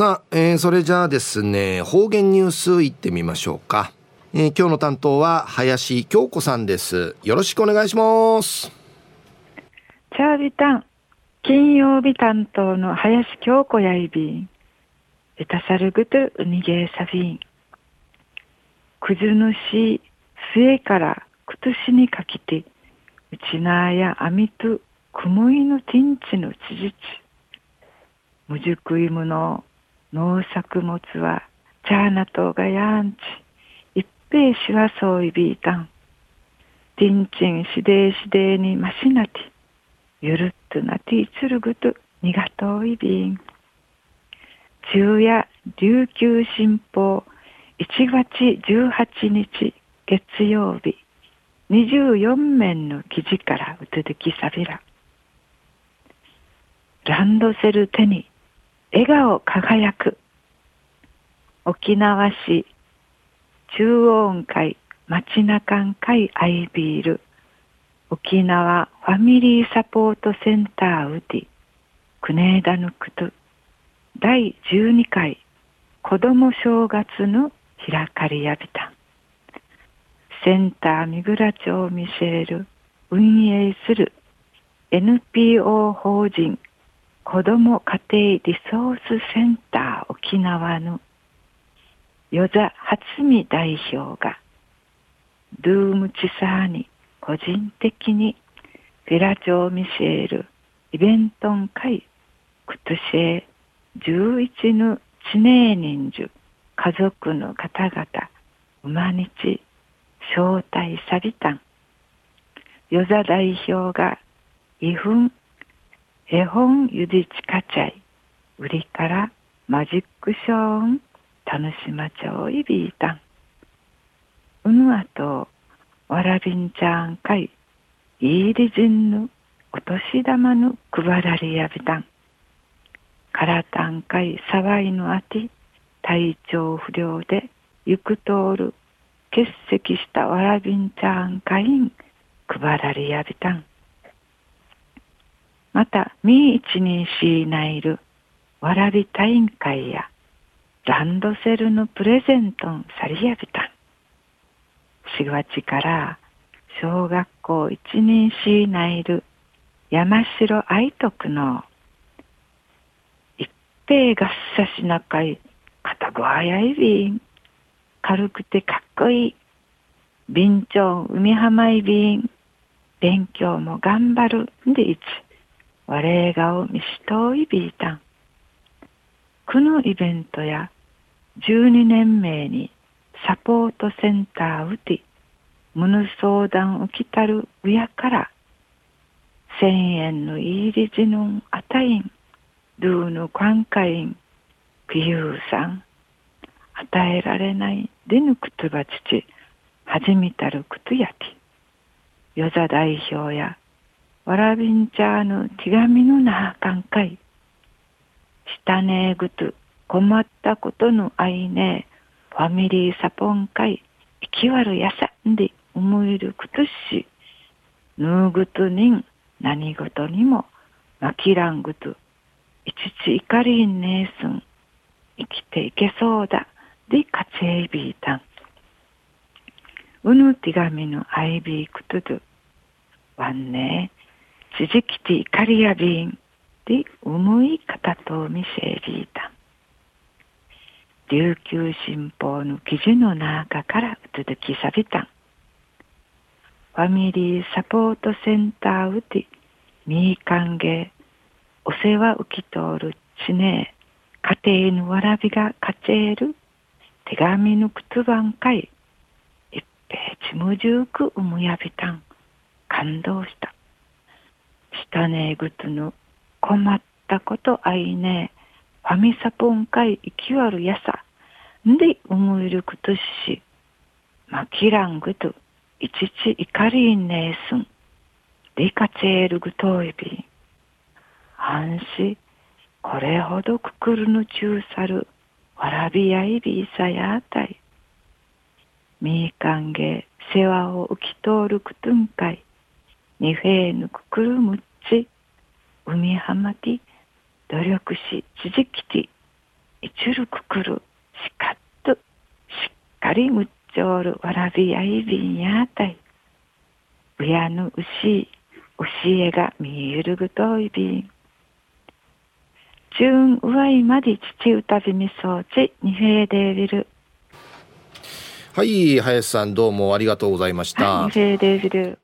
さあ、えー、それじゃあですね、方言ニュースいってみましょうか。えー、今日の担当は林京子さんです。よろしくお願いします。チャービタン、金曜日担当の林京子やいびん。エタサルグトウニゲーサビン。くずぬし、末からくとしにかけて、うちなやあみと、くむいのティンチのちじち。むじゅくいむの農作物は、チャーナトがやんち。ペーシはそういびいたん。ティンチンしでいしでいにましなて、ゆるっとなていつるぐとにがといびん。昼夜琉球新報1月18日月曜日24面の記事からうつづきさびら。ランドセル手に笑顔輝く。沖縄市中央会町中会アイビール。沖縄ファミリーサポートセンターウディクネーダヌクト第12回子ども正月の開かりやびた。センター三倉町ミシェール運営する NPO 法人子ども家庭リソースセンター沖縄の与座初見代表がドゥームチサーに個人的にフェラチョーミシェールイベントン会クトシェ11の知名人数家族の方々馬日招待さびた。ん与座代表がイフン絵本ゆでちかちゃい。売りからマジックショーン。田島町いびいたん。うぬあと、わらびんちゃんかい、いいりじんぬ、お年玉ぬ。配られやびたん。からたんかい。さわいのあて、体調不良で。行く通る、欠席したわらびんちゃんかいん、配られやびたん。また、みいちにしいないる、わらびたいんかいや、ランドセルのプレゼントンさりやびた。4月から小学校一年しないる山城愛徳の一平合差しなかい片ごはやいびん。軽くてかっこいい。便長海浜いびん。勉強も頑張るんでいち。我がを見しといびいたん。このイベントや12年目にサポートセンターうて無ぬ相談受きたるうやから千円のいりじぬんあたいんドゥーヌ寛解んピユーさん与えられないでぬくつば父はじみたるくつやきよざ代表やわらびんちゃぬ手紙のなあかんかい。したねえぐと困ったことのあいねえファミリーサポン会生きわるやさんで思えるくとしぬうぐとにん何事にもまきらんぐといちちいかりんねえすん生きていけそうだでかちえいびいたんうぬ手紙のあいびいくとどわんねえちじきていかりやびんで思い方とみせびいたん琉球新報の記事の中から続きさびたん。ファミリーサポートセンターうて、みーかんげ、お世話受き通るちねえ、家庭のわらびがかちえる、手紙のくつばんかい、一平ちむじゅうくうむやびたん。感動した。したねえぐつの困ったことあいねえ、ファミサポンかい生きわるやさ。んで思えることし、まきらんぐと、いちちいかりんねえすん。でかちえるぐといび。安心、これほどくくるのちゅうさる、わらびやいびいさやあたい。みーかんげ世話を浮き通るくとんかい。にフェーぬくくるむち。海浜き努力し、ちじきて、いちるくくるしかっとしっかりむっちょるわらびあいびんやたいうやぬうし教えがみゆるぐといびんじゅんうわいまで父うたびみそうちにへいでびるはい林さんどうもありがとうございました、はい、